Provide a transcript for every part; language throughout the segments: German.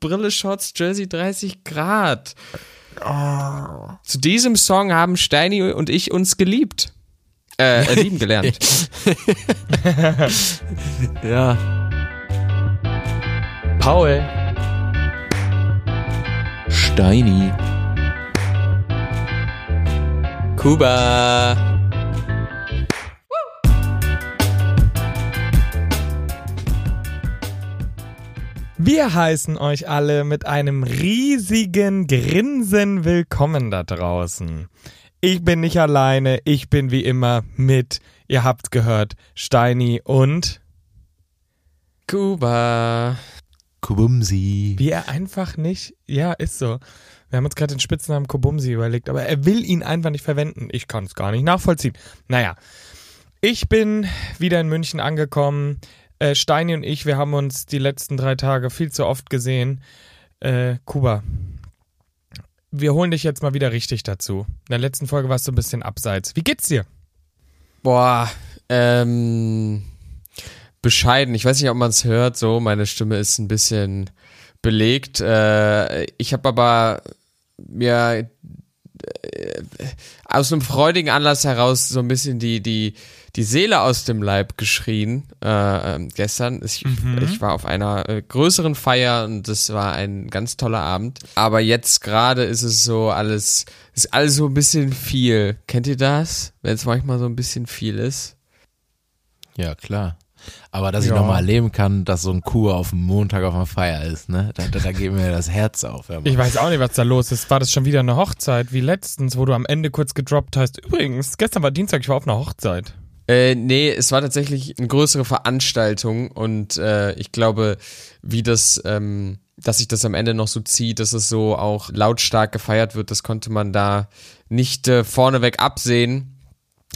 Brille, Shorts, Jersey 30 Grad. Zu diesem Song haben Steini und ich uns geliebt. Äh, äh lieben gelernt. ja. Paul. Steini. Kuba. Wir heißen euch alle mit einem riesigen Grinsen willkommen da draußen. Ich bin nicht alleine, ich bin wie immer mit, ihr habt gehört, Steini und Kuba. Kubumsi. Wie er einfach nicht, ja, ist so. Wir haben uns gerade den Spitznamen Kubumsi überlegt, aber er will ihn einfach nicht verwenden. Ich kann es gar nicht nachvollziehen. Naja, ich bin wieder in München angekommen. Äh, Steini und ich, wir haben uns die letzten drei Tage viel zu oft gesehen. Äh, Kuba, wir holen dich jetzt mal wieder richtig dazu. In der letzten Folge warst du ein bisschen abseits. Wie geht's dir? Boah, ähm, bescheiden. Ich weiß nicht, ob man es hört, so, meine Stimme ist ein bisschen belegt. Äh, ich habe aber mir aus einem freudigen Anlass heraus so ein bisschen die, die, die Seele aus dem Leib geschrien äh, ähm, gestern. Ich, mhm. ich war auf einer äh, größeren Feier und das war ein ganz toller Abend. Aber jetzt gerade ist es so alles, ist alles so ein bisschen viel. Kennt ihr das? Wenn es manchmal so ein bisschen viel ist? Ja, klar. Aber dass ja. ich nochmal erleben kann, dass so ein Kuh auf dem Montag auf einer Feier ist, ne? Da, da, da geht mir das Herz auf. Ich weiß auch nicht, was da los ist. War das schon wieder eine Hochzeit, wie letztens, wo du am Ende kurz gedroppt hast? Übrigens, gestern war Dienstag, ich war auf einer Hochzeit. Äh, nee, es war tatsächlich eine größere Veranstaltung und äh, ich glaube, wie das, ähm, dass sich das am Ende noch so zieht, dass es so auch lautstark gefeiert wird, das konnte man da nicht äh, vorneweg absehen.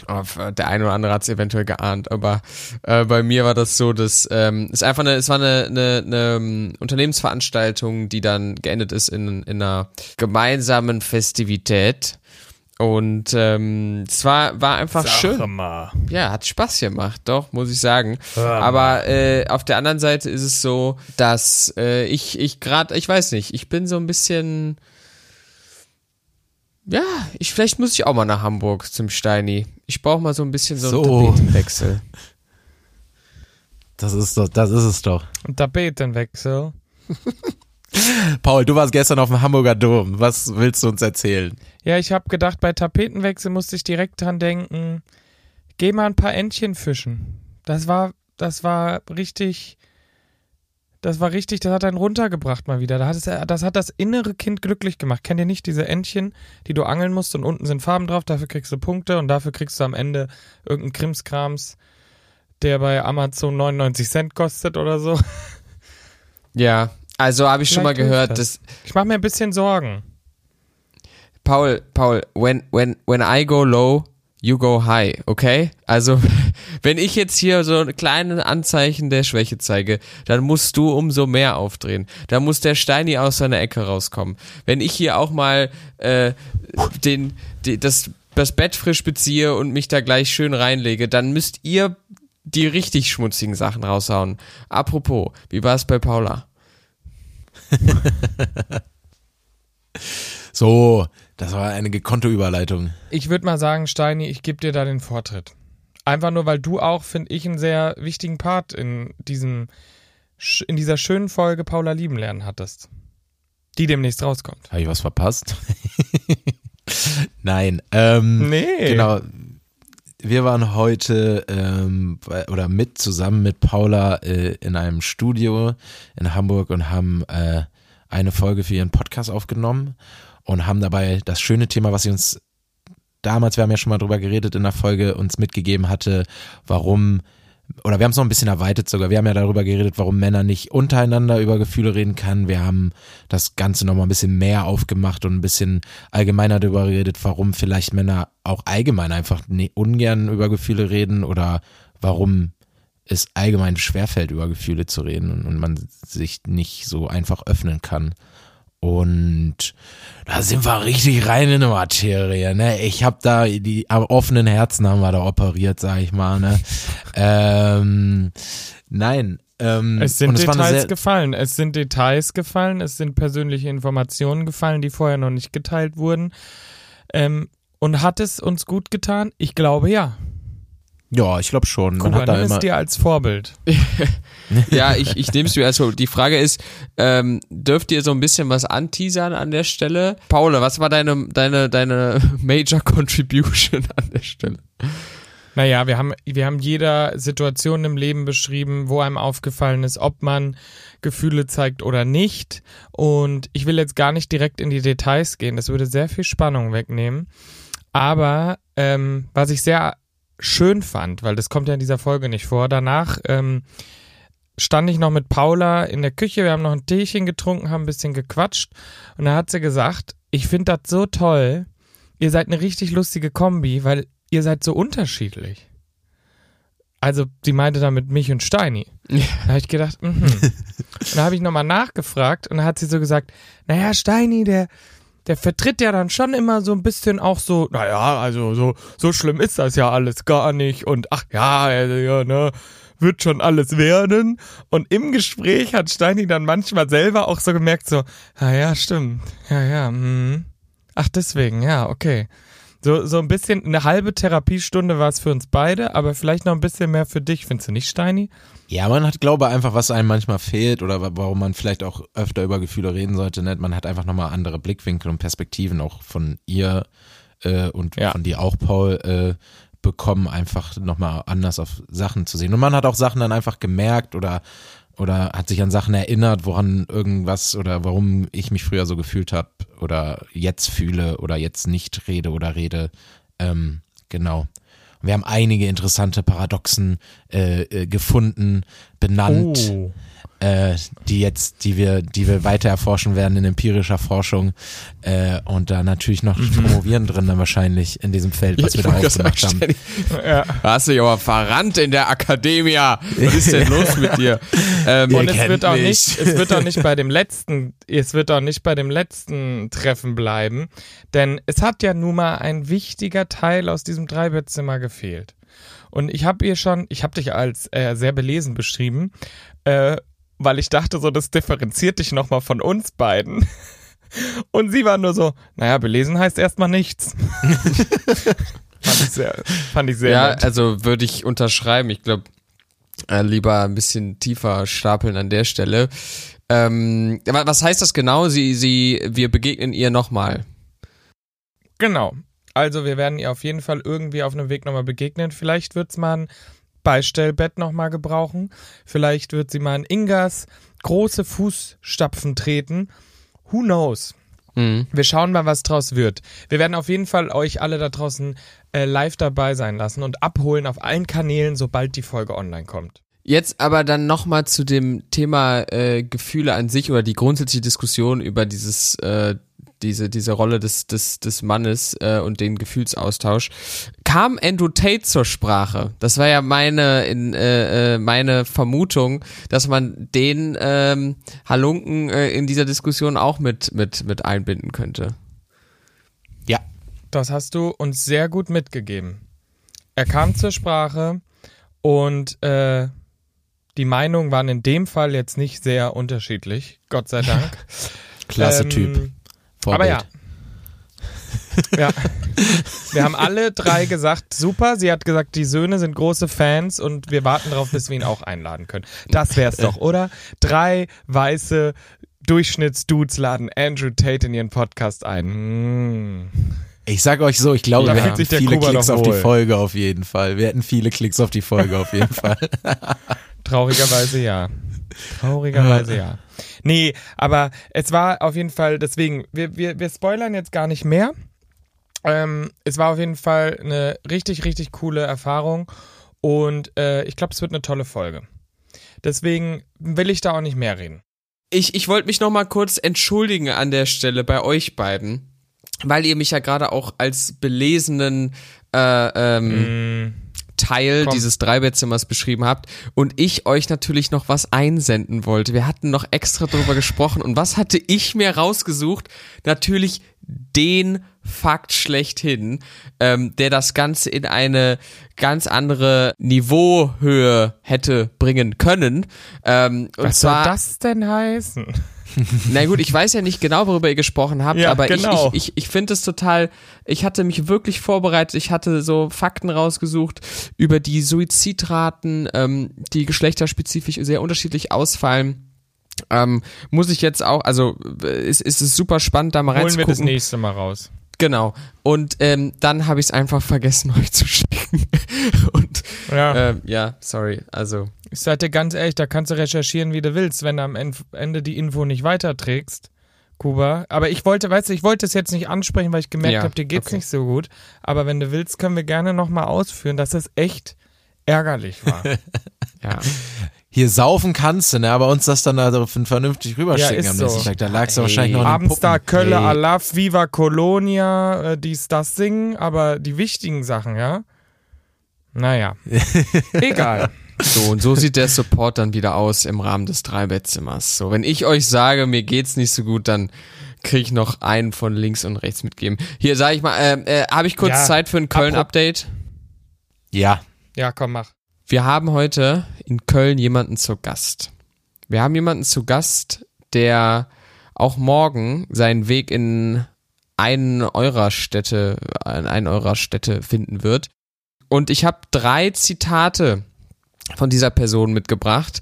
Äh, der eine oder andere hat es eventuell geahnt, aber äh, bei mir war das so, dass ähm, es einfach eine, es war eine, eine, eine um, Unternehmensveranstaltung, die dann geendet ist in, in einer gemeinsamen Festivität. Und ähm, es war, war einfach Sag schön. Mal. Ja, hat Spaß gemacht, doch, muss ich sagen. Aber äh, auf der anderen Seite ist es so, dass äh, ich, ich gerade, ich weiß nicht, ich bin so ein bisschen ja, ich, vielleicht muss ich auch mal nach Hamburg zum Steini. Ich brauche mal so ein bisschen so, so. einen Tapetenwechsel. Das ist doch, das ist es doch. Ein Tapetenwechsel. Paul, du warst gestern auf dem Hamburger Dom. Was willst du uns erzählen? Ja, ich habe gedacht, bei Tapetenwechsel musste ich direkt dran denken, geh mal ein paar Entchen fischen. Das war, das war richtig, das war richtig, das hat einen runtergebracht mal wieder. Das hat, das hat das innere Kind glücklich gemacht. Kennt ihr nicht diese Entchen, die du angeln musst und unten sind Farben drauf, dafür kriegst du Punkte und dafür kriegst du am Ende irgendeinen Krimskrams, der bei Amazon 99 Cent kostet oder so. Ja, also habe ich Vielleicht schon mal gehört, das. dass. Ich mache mir ein bisschen Sorgen. Paul, Paul, when, when, when I go low, you go high, okay? Also, wenn ich jetzt hier so kleine Anzeichen der Schwäche zeige, dann musst du umso mehr aufdrehen. Da muss der Steini aus seiner Ecke rauskommen. Wenn ich hier auch mal äh, den, die, das, das Bett frisch beziehe und mich da gleich schön reinlege, dann müsst ihr die richtig schmutzigen Sachen raushauen. Apropos, wie war es bei Paula? so, das war eine gekonnte Überleitung. Ich würde mal sagen, Steini, ich gebe dir da den Vortritt. Einfach nur, weil du auch, finde ich, einen sehr wichtigen Part in diesem, in dieser schönen Folge Paula lieben lernen hattest. Die demnächst rauskommt. Habe ich was verpasst? Nein. Ähm, nee. Genau. Wir waren heute ähm, oder mit zusammen mit Paula äh, in einem Studio in Hamburg und haben äh, eine Folge für ihren Podcast aufgenommen und haben dabei das schöne Thema, was sie uns damals, wir haben ja schon mal drüber geredet in der Folge, uns mitgegeben hatte, warum oder wir haben es noch ein bisschen erweitert sogar. Wir haben ja darüber geredet, warum Männer nicht untereinander über Gefühle reden können. Wir haben das Ganze nochmal ein bisschen mehr aufgemacht und ein bisschen allgemeiner darüber geredet, warum vielleicht Männer auch allgemein einfach ungern über Gefühle reden oder warum es allgemein schwerfällt, über Gefühle zu reden und man sich nicht so einfach öffnen kann. Und da sind wir richtig rein in die Materie, ne? Ich habe da die am offenen Herzen haben wir da operiert, sag ich mal, ne? ähm, nein, Ähm, Es sind Details gefallen. Es sind Details gefallen. Es sind persönliche Informationen gefallen, die vorher noch nicht geteilt wurden. Ähm, und hat es uns gut getan? Ich glaube ja. Ja, ich glaube schon. Man Kuba, hat da nimm immer. es dir als Vorbild. Ja, ich, ich nehme es mir. Also die Frage ist, ähm, dürft ihr so ein bisschen was anteasern an der Stelle? Paula, was war deine, deine, deine Major Contribution an der Stelle? Naja, wir haben, wir haben jeder Situation im Leben beschrieben, wo einem aufgefallen ist, ob man Gefühle zeigt oder nicht. Und ich will jetzt gar nicht direkt in die Details gehen, das würde sehr viel Spannung wegnehmen. Aber ähm, was ich sehr schön fand, weil das kommt ja in dieser Folge nicht vor, danach ähm, stand ich noch mit Paula in der Küche, wir haben noch ein Teechen getrunken, haben ein bisschen gequatscht und da hat sie gesagt, ich finde das so toll, ihr seid eine richtig lustige Kombi, weil ihr seid so unterschiedlich. Also sie meinte damit mich und Steini. Da habe ich gedacht, mhm. Und da habe ich nochmal nachgefragt und da hat sie so gesagt, naja, Steini, der, der vertritt ja dann schon immer so ein bisschen auch so, naja, also so, so schlimm ist das ja alles gar nicht und ach ja, also, ja, ne, wird schon alles werden. Und im Gespräch hat Steini dann manchmal selber auch so gemerkt, so, ah ja, stimmt, ja, ja, hm. ach deswegen, ja, okay. So, so ein bisschen, eine halbe Therapiestunde war es für uns beide, aber vielleicht noch ein bisschen mehr für dich, findest du nicht, Steini? Ja, man hat, glaube einfach, was einem manchmal fehlt oder wa- warum man vielleicht auch öfter über Gefühle reden sollte. Ne? Man hat einfach nochmal andere Blickwinkel und Perspektiven auch von ihr äh, und Ja. von dir auch, Paul, äh, bekommen, einfach nochmal anders auf Sachen zu sehen. Und man hat auch Sachen dann einfach gemerkt oder oder hat sich an Sachen erinnert, woran irgendwas oder warum ich mich früher so gefühlt habe oder jetzt fühle oder jetzt nicht rede oder rede. Ähm, genau. Wir haben einige interessante Paradoxen äh, äh, gefunden, benannt, Oh. Äh, die jetzt, die wir, die wir weiter erforschen werden in empirischer Forschung äh, und da natürlich noch promovieren drin dann wahrscheinlich in diesem Feld, was wir da aufgemacht haben. Ja. Hast du dich aber verrannt in der Akademie. Was ist denn los mit dir? Ähm, Und es wird auch mich. nicht, es wird auch nicht bei dem letzten, es wird auch nicht bei dem letzten Treffen bleiben, denn es hat ja nun mal ein wichtiger Teil aus diesem Dreibettzimmer gefehlt. Und ich habe ihr schon, ich habe dich als äh, sehr belesen beschrieben, äh, weil ich dachte so, das differenziert dich nochmal von uns beiden. Und sie war nur so, naja, belesen heißt erstmal nichts. fand ich sehr, fand ich sehr ja, nett. also würde ich unterschreiben. Ich glaube, äh, lieber ein bisschen tiefer stapeln an der Stelle. Ähm, was heißt das genau? Sie, sie, wir begegnen ihr nochmal. Genau. Also wir werden ihr auf jeden Fall irgendwie auf einem Weg nochmal begegnen. Vielleicht wird's mal ein Beistellbett nochmal gebrauchen. Vielleicht wird sie mal in Ingas große Fußstapfen treten. Who knows? Mhm. Wir schauen mal, was draus wird. Wir werden auf jeden Fall euch alle da draußen äh, live dabei sein lassen und abholen auf allen Kanälen, sobald die Folge online kommt. Jetzt aber dann nochmal zu dem Thema äh, Gefühle an sich oder die grundsätzliche Diskussion über dieses, äh, diese, diese Rolle des, des, des Mannes äh, und den Gefühlsaustausch. Kam Andrew Tate zur Sprache? Das war ja meine, in, äh, äh, meine Vermutung, dass man den ähm, Halunken äh, in dieser Diskussion auch mit, mit, mit einbinden könnte. Ja, Das hast du uns sehr gut mitgegeben. Er kam zur Sprache und äh, die Meinungen waren in dem Fall jetzt nicht sehr unterschiedlich, Gott sei Dank. klasse Ähm, Typ. Vorbild. Aber ja. ja. Wir haben alle drei gesagt, super. Sie hat gesagt, die Söhne sind große Fans und wir warten darauf, bis wir ihn auch einladen können. Das wär's doch, oder? Drei weiße Durchschnittsdudes laden Andrew Tate in ihren Podcast ein. Mm. Ich sag euch so, ich glaube, Da wir hätten viele Kuba Klicks auf die. Folge auf jeden Fall. Wir hätten viele Klicks auf die Folge auf jeden Fall. Traurigerweise ja. Traurigerweise ja. Nee, aber es war auf jeden Fall, deswegen, wir, wir, wir spoilern jetzt gar nicht mehr. Ähm, es war auf jeden Fall eine richtig, richtig coole Erfahrung und äh, ich glaube, es wird eine tolle Folge. Deswegen will ich da auch nicht mehr reden. Ich, ich wollte mich noch mal kurz entschuldigen an der Stelle bei euch beiden, weil ihr mich ja gerade auch als belesenen äh, ähm, Mm, Teil Komm. dieses Dreibettsimmers beschrieben habt und ich euch natürlich noch was einsenden wollte. Wir hatten noch extra drüber gesprochen und was hatte ich mir rausgesucht? Natürlich den Fakt schlechthin, ähm, der das Ganze in eine ganz andere Niveauhöhe hätte bringen können. Ähm, und Was soll das denn heißen? Na gut, ich weiß ja nicht genau, worüber ihr gesprochen habt, Ja, aber genau. ich, ich, ich, ich finde es total, ich hatte mich wirklich vorbereitet, ich hatte so Fakten rausgesucht über die Suizidraten, ähm, die geschlechterspezifisch sehr unterschiedlich ausfallen. Ähm, muss ich jetzt auch, also äh, ist, ist es super spannend, da mal Holen wir das reinzugucken. nächste Mal raus. Genau. Und ähm, dann habe ich es einfach vergessen, euch zu schicken. Und Ja. ähm, ja, sorry. Also Ich sag dir ganz ehrlich, da kannst du recherchieren, wie du willst, wenn du am Ende die Info nicht weiterträgst, Kuba. Aber ich wollte, weißt du, ich wollte es jetzt nicht ansprechen, weil ich gemerkt Ja, habe, dir geht's okay. nicht so gut. Aber wenn du willst, können wir gerne nochmal ausführen, dass es echt ärgerlich war. ja. Hier saufen kannst du, ne? aber uns das dann also vernünftig rüberschicken Ja, ist am nächsten so. Tag. Da lagst du Ey. wahrscheinlich noch in den Abendstar, Puppen. Kölle, Ey. Alaf, Viva Colonia, äh, dies, das singen, aber die wichtigen Sachen, ja? Naja. Egal. So, und so sieht der Support dann wieder aus im Rahmen des Dreibettzimmers. So, wenn ich euch sage, mir geht's nicht so gut, dann kriege ich noch einen von links und rechts mitgeben. Hier sage ich mal, äh, äh, habe ich kurz Ja, Zeit für ein Köln-Update? Ja, Ja, komm, mach. Wir haben heute in Köln jemanden zu Gast. Wir haben jemanden zu Gast, der auch morgen seinen Weg in einen eurer Städte, in einen eurer Städte finden wird. Und ich habe drei Zitate von dieser Person mitgebracht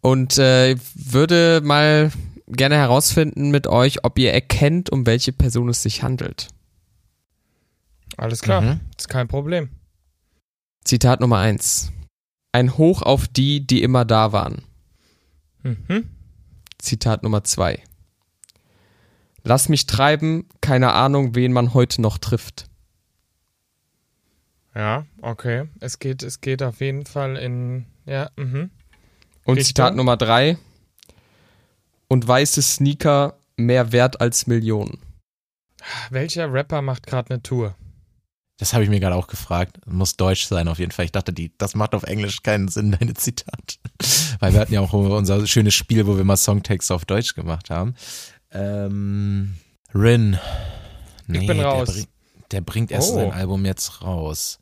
und äh, würde mal gerne herausfinden mit euch, ob ihr erkennt, um welche Person es sich handelt. Alles klar. Mhm. Ist kein Problem. Zitat Nummer eins: Ein Hoch auf die, die immer da waren. Mhm. Zitat Nummer zwei. Lass mich treiben, keine Ahnung, wen man heute noch trifft. Ja, okay. Es geht, es geht auf jeden Fall in, ja, mhm. Und Richtung? Zitat Nummer drei. Und weiße Sneaker mehr wert als Millionen. Welcher Rapper macht gerade eine Tour? Das habe ich mir gerade auch gefragt. Muss deutsch sein auf jeden Fall. Ich dachte, die, das macht auf Englisch keinen Sinn, deine Zitat. Weil wir hatten ja auch unser schönes Spiel, wo wir mal Songtexte auf Deutsch gemacht haben. Ähm, Rin. Nee, bin der raus. bring- Der, bringt erst Oh. sein Album jetzt raus.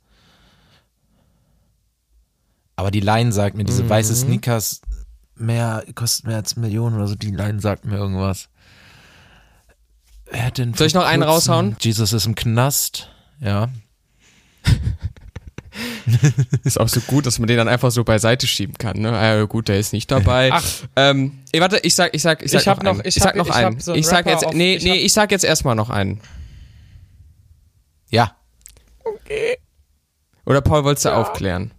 Aber die Line sagt mir, diese Mhm. weiße Sneakers mehr, kosten mehr als Millionen oder so, die Line sagt mir irgendwas. Wer hat denn Soll ich noch einen raushauen? Jesus ist im Knast. Ja. Ist auch so gut, dass man den dann einfach so beiseite schieben kann. Ne? Ah, ja, gut, der ist nicht dabei. Ach. Ähm, ey, warte, ich sag, ich sag, ich sag Ich hab noch, noch- einen. ich Ich, sag hab- noch ich einen. so einen ich sag Rapper jetzt, auf- nee, ich nee, ich sag jetzt erstmal noch einen. Ja. Oder Paul, wolltest du aufklären?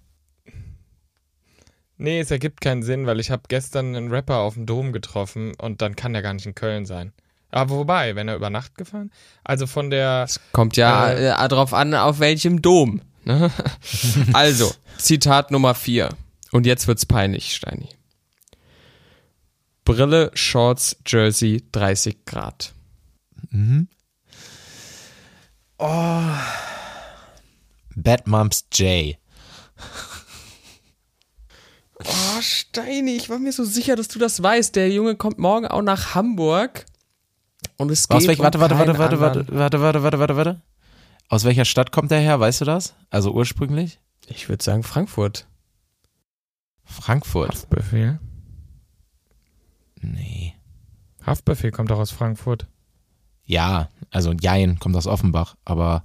Nee, es ergibt keinen Sinn, weil ich habe gestern einen Rapper auf dem Dom getroffen und dann kann der gar nicht in Köln sein. Aber wobei, wenn er über Nacht gefahren? Also von der, Kommt ja Äh. äh, drauf an, auf welchem Dom. Ne? also, Zitat Nummer vier. Und jetzt wird's peinlich, Steini. Brille, Shorts, Jersey, 30 Grad. Bad Moms J. Oh, Steini, ich war mir so sicher, dass du das weißt. Der Junge kommt morgen auch nach Hamburg. Und es geht warte, warte, warte, warte, warte, anderen. warte, warte, warte, warte, warte. Aus welcher Stadt kommt der her? Weißt du das? Also ursprünglich? Ich würde sagen Frankfurt. Frankfurt. Haftbefehl. Nee. Haftbefehl kommt doch aus Frankfurt. Ja, also Jein kommt aus Offenbach, aber.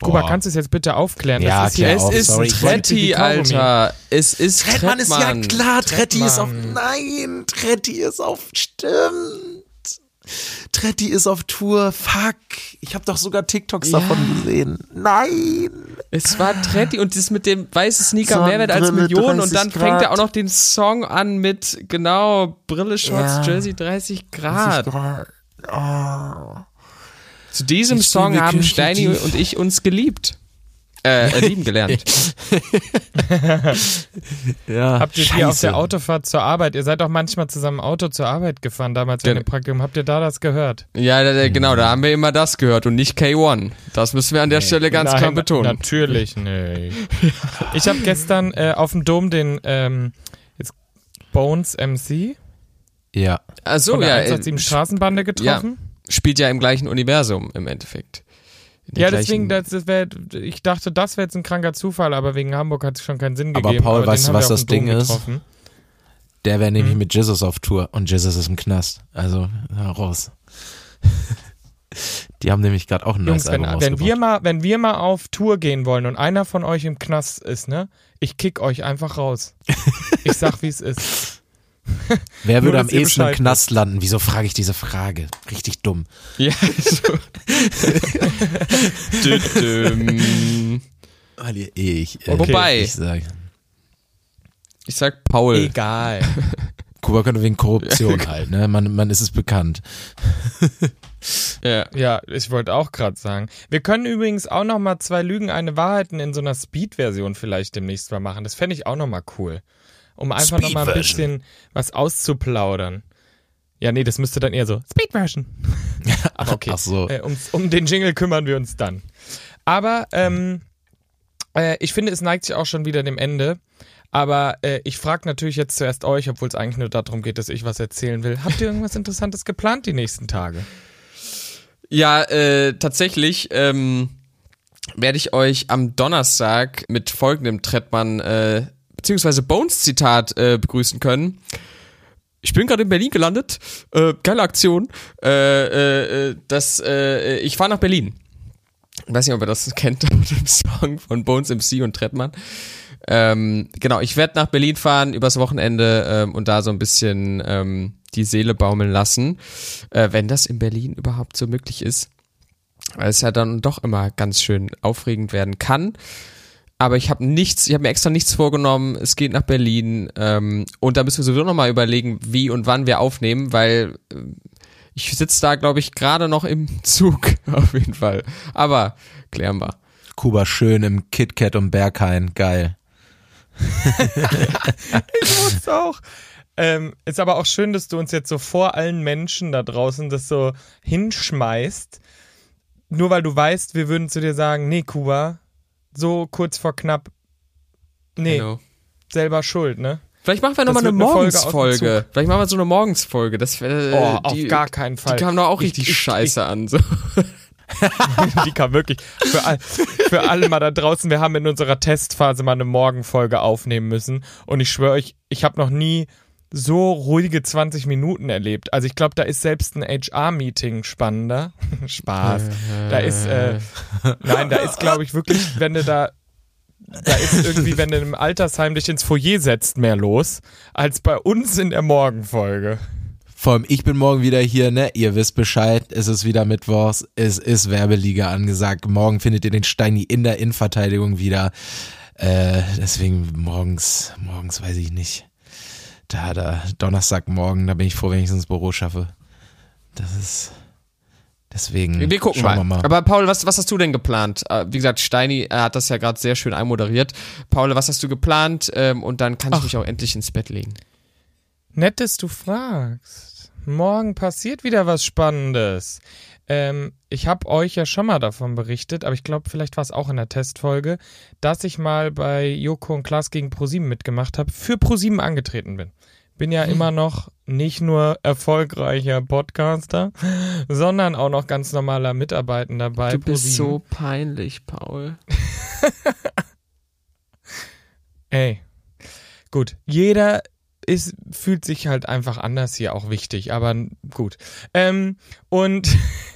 Kuba, boah. kannst du es jetzt bitte aufklären? Ja, das ist hier, Es auf, ist sorry. Tretti, Alter. Es ist Trettmann. ist ja klar, Tretti ist auf. Trettmann. Nein, Tretti ist auf. Stimmt. Tretti ist auf Tour. Fuck. Ich habe doch sogar TikToks Ja. davon gesehen. Nein. Es war Tretti und das mit dem weißen Sneaker So, Mehrwert als Millionen und 30 dann fängt er Grad. auch noch den Song an mit, genau, Brille, Shorts, Ja. Jersey, 30 Grad. Oh. Zu diesem Ich Song haben Steini und ich uns geliebt. Äh, lieben gelernt. Ja. Habt ihr hier auf der Autofahrt zur Arbeit, ihr seid doch manchmal zusammen Auto zur Arbeit gefahren, damals in dem Praktikum, habt ihr da das gehört? Ja, da, da, genau, da haben wir immer das gehört und nicht K1. Das müssen wir an der Stelle ganz Nein, klar betonen. Natürlich nicht. Ich habe gestern äh, auf dem Dom den ähm, jetzt Bones MC Ach von Ja. so, der ja. 187 Äh, Straßenbande getroffen. spielt ja im gleichen Universum im Endeffekt. Ja, deswegen, das, das wär, ich dachte, das wäre jetzt ein kranker Zufall, aber wegen Hamburg hat es schon keinen Sinn Aber gegeben. Paul, den weißt du, wir was das dem Dom Ding ist? getroffen. Der wäre nämlich Mhm. mit Jesus auf Tour und Jesus ist im Knast. Also, raus. Die haben nämlich gerade auch ein Jungs, neues wenn, Album wenn, wir rausgebracht. mal, wenn wir mal auf Tour gehen wollen und einer von euch im Knast ist, ne, ich kick euch einfach raus. Ich sag, wie es ist. Wer nur, würde am ehesten im Knast landen? Wieso frage ich diese Frage? Richtig dumm. Ja, so. Weil ihr eh ich, äh, Wobei- ich sage. Ich sag Paul. Egal. Kuba könnte wegen Korruption halt, ne? Man, man ist es bekannt. Ja. Ja, ich wollte auch gerade sagen. Wir können übrigens auch noch mal zwei Lügen, eine Wahrheiten in so einer Speed-Version vielleicht demnächst mal machen. Das fände ich auch noch mal cool. Um einfach noch mal ein bisschen was auszuplaudern. Ja, nee, das müsste dann eher so Speed-Version. Aber okay. Ach so. Äh, um, um den Jingle kümmern wir uns dann. Aber ähm, äh, ich finde, es neigt sich auch schon wieder dem Ende. Aber äh, ich frage natürlich jetzt zuerst euch, obwohl es eigentlich nur darum geht, dass ich was erzählen will. Habt ihr irgendwas Interessantes geplant die nächsten Tage? Ja, äh, tatsächlich ähm, werde ich euch am Donnerstag mit folgendem Trettmann beziehungsweise Bones-Zitat äh, begrüßen können. Ich bin gerade in Berlin gelandet. Äh, geile Aktion. Äh, äh, äh, das, äh, ich fahre nach Berlin. Ich weiß nicht, ob ihr das kennt, mit dem Song von Bones MC und Trettmann. Ähm, genau, ich werde nach Berlin fahren übers Wochenende ähm, und da so ein bisschen ähm, die Seele baumeln lassen, äh, wenn das in Berlin überhaupt so möglich ist. Weil es ja dann doch immer ganz schön aufregend werden kann. Aber ich habe nichts, ich habe mir extra nichts vorgenommen. Es geht nach Berlin ähm, und da müssen wir sowieso nochmal überlegen, wie und wann wir aufnehmen, weil äh, ich sitze da, glaube ich, gerade noch im Zug auf jeden Fall. Aber klären wir. Kuba schön im KitKat und Berghain. Geil. Ich wusste auch. Ähm, ist aber auch schön, dass du uns jetzt so vor allen Menschen da draußen das so hinschmeißt. Nur weil du weißt, wir würden zu dir sagen, nee, Kuba, so kurz vor knapp, nee, Genau. selber schuld, ne? Vielleicht machen wir nochmal eine Morgensfolge. Vielleicht machen wir so eine Morgensfolge. Das, äh, Oh, die, auf gar keinen Fall. Die kam doch auch Ich- richtig ich- scheiße an. So. Die kam wirklich. Für, all, für alle mal da draußen, wir haben in unserer Testphase mal eine Morgenfolge aufnehmen müssen. Und ich schwöre euch, ich habe noch nie so ruhige 20 Minuten erlebt. Also ich glaube, da ist selbst ein HR-Meeting spannender. Spaß. Da ist, äh, nein, da ist, glaube ich, wirklich, wenn du da, da ist irgendwie, wenn du im Altersheim dich ins Foyer setzt, mehr los, als bei uns in der Morgenfolge. Vor allem, ich bin morgen wieder hier, ne? Ihr wisst Bescheid, es ist wieder Mittwochs, es ist Werbeliga angesagt. Morgen findet ihr den Steini in der Innenverteidigung wieder. Äh, deswegen morgens, morgens weiß ich nicht. Da, da, Donnerstagmorgen, da bin ich froh, wenn ich es ins Büro schaffe. Das ist, deswegen. Wir gucken schauen mal. wir mal. Aber Paul, was, was hast du denn geplant? Äh, Wie gesagt, Steini hat das ja gerade sehr schön einmoderiert. Paul, was hast du geplant? Ähm, und dann kann ich Ach. mich auch endlich ins Bett legen. Nett, dass du fragst. Morgen passiert wieder was Spannendes. Ähm, ich habe euch ja schon mal davon berichtet, aber ich glaube, vielleicht war es auch in der Testfolge, dass ich mal bei Joko und Klaas gegen ProSieben mitgemacht habe, für ProSieben angetreten bin. Bin ja immer noch nicht nur erfolgreicher Podcaster, sondern auch noch ganz normaler Mitarbeitender bei du bist ProSieben. so peinlich, Paul. Ey, gut. Jeder ist, fühlt sich halt einfach anders hier auch wichtig, aber gut. Ähm, und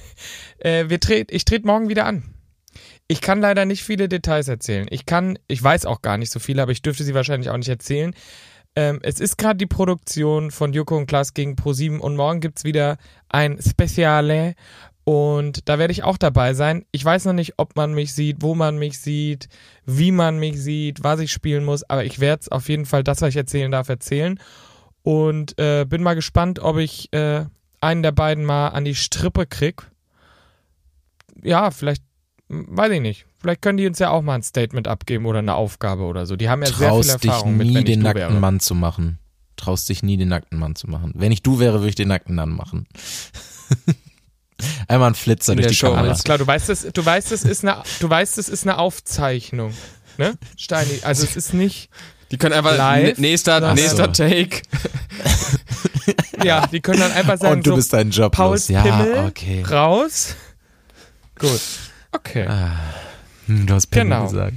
äh, wir tret, ich trete morgen wieder an. Ich kann leider nicht viele Details erzählen. Ich kann, ich weiß auch gar nicht so viele, aber ich dürfte sie wahrscheinlich auch nicht erzählen. Ähm, es ist gerade die Produktion von Joko und Klaas gegen Pro7 und morgen gibt's wieder ein Speziale und da werde ich auch dabei sein. Ich weiß noch nicht, ob man mich sieht, wo man mich sieht, wie man mich sieht, was ich spielen muss, aber ich werde es auf jeden Fall das, was ich erzählen darf, erzählen. Und äh, bin mal gespannt, ob ich äh, einen der beiden mal an die Strippe krieg. Ja, vielleicht, weiß ich nicht. Vielleicht können die uns ja auch mal ein Statement abgeben oder eine Aufgabe oder so. Die haben ja sehr viel Traust dich Erfahrung mit, nie, wenn ich den nackten wäre. Mann zu machen. Traust dich nie, den nackten Mann zu machen. Wenn ich du wäre, würde ich den nackten Mann machen. Einmal ein Flitzer In durch der die Show, Kamera. Alles klar, du weißt, es, du weißt, es ist eine, du weißt, es ist eine Aufzeichnung, ne, Steini? Also es ist nicht. Die können einfach Live, nächster, nächster Take. Ja, die können dann einfach sagen, Und du so, bist deinen Job Pauls los. Ja, Pimmel okay. raus. Gut. Okay. Hm, du hast Pimmel Genau. gesagt.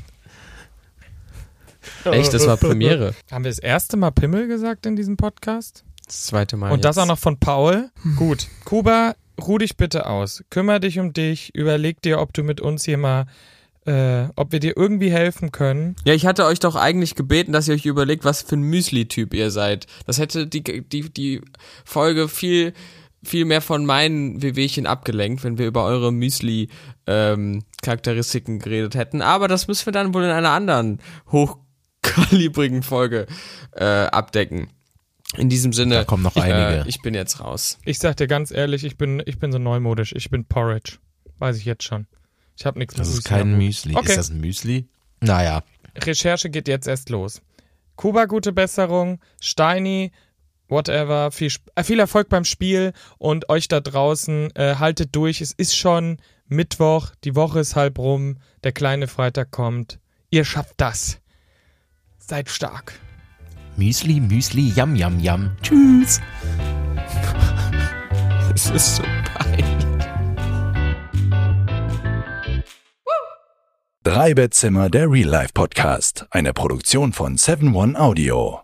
Echt, das war Premiere. Haben wir das erste Mal Pimmel gesagt in diesem Podcast? Das zweite Mal. Und das jetzt. auch noch von Paul? Gut. Kuba, ruh dich bitte aus. Kümmer dich um dich. Überleg dir, ob du mit uns hier mal, äh, ob wir dir irgendwie helfen können. Ja, ich hatte euch doch eigentlich gebeten, dass ihr euch überlegt, was für ein Müsli-Typ ihr seid. Das hätte die, die, die Folge viel, viel mehr von meinen Wehwehchen abgelenkt, wenn wir über eure Müsli-Charakteristiken geredet hätten. Aber das müssen wir dann wohl in einer anderen hochkalibrigen Folge äh, abdecken. In diesem Sinne, Da kommen noch einige. Äh, ich bin jetzt raus. Ich sag dir ganz ehrlich, ich bin, ich bin so neumodisch. Ich bin Porridge. Weiß ich jetzt schon. Ich habe nichts Das mit ist kein. Müsli. Okay. Ist das ein Müsli? Naja. Recherche geht jetzt erst los. Kuba, gute Besserung. Steini, whatever. Viel, äh, viel Erfolg beim Spiel und euch da draußen. Äh, haltet durch. Es ist schon Mittwoch. Die Woche ist halb rum. Der kleine Freitag kommt. Ihr schafft das. Seid stark. Müsli, Müsli, Yam, Yam, Yam. Tschüss. Es ist so peinlich. Drei Bettzimmer, der Real Life Podcast. Eine Produktion von 7 One Audio.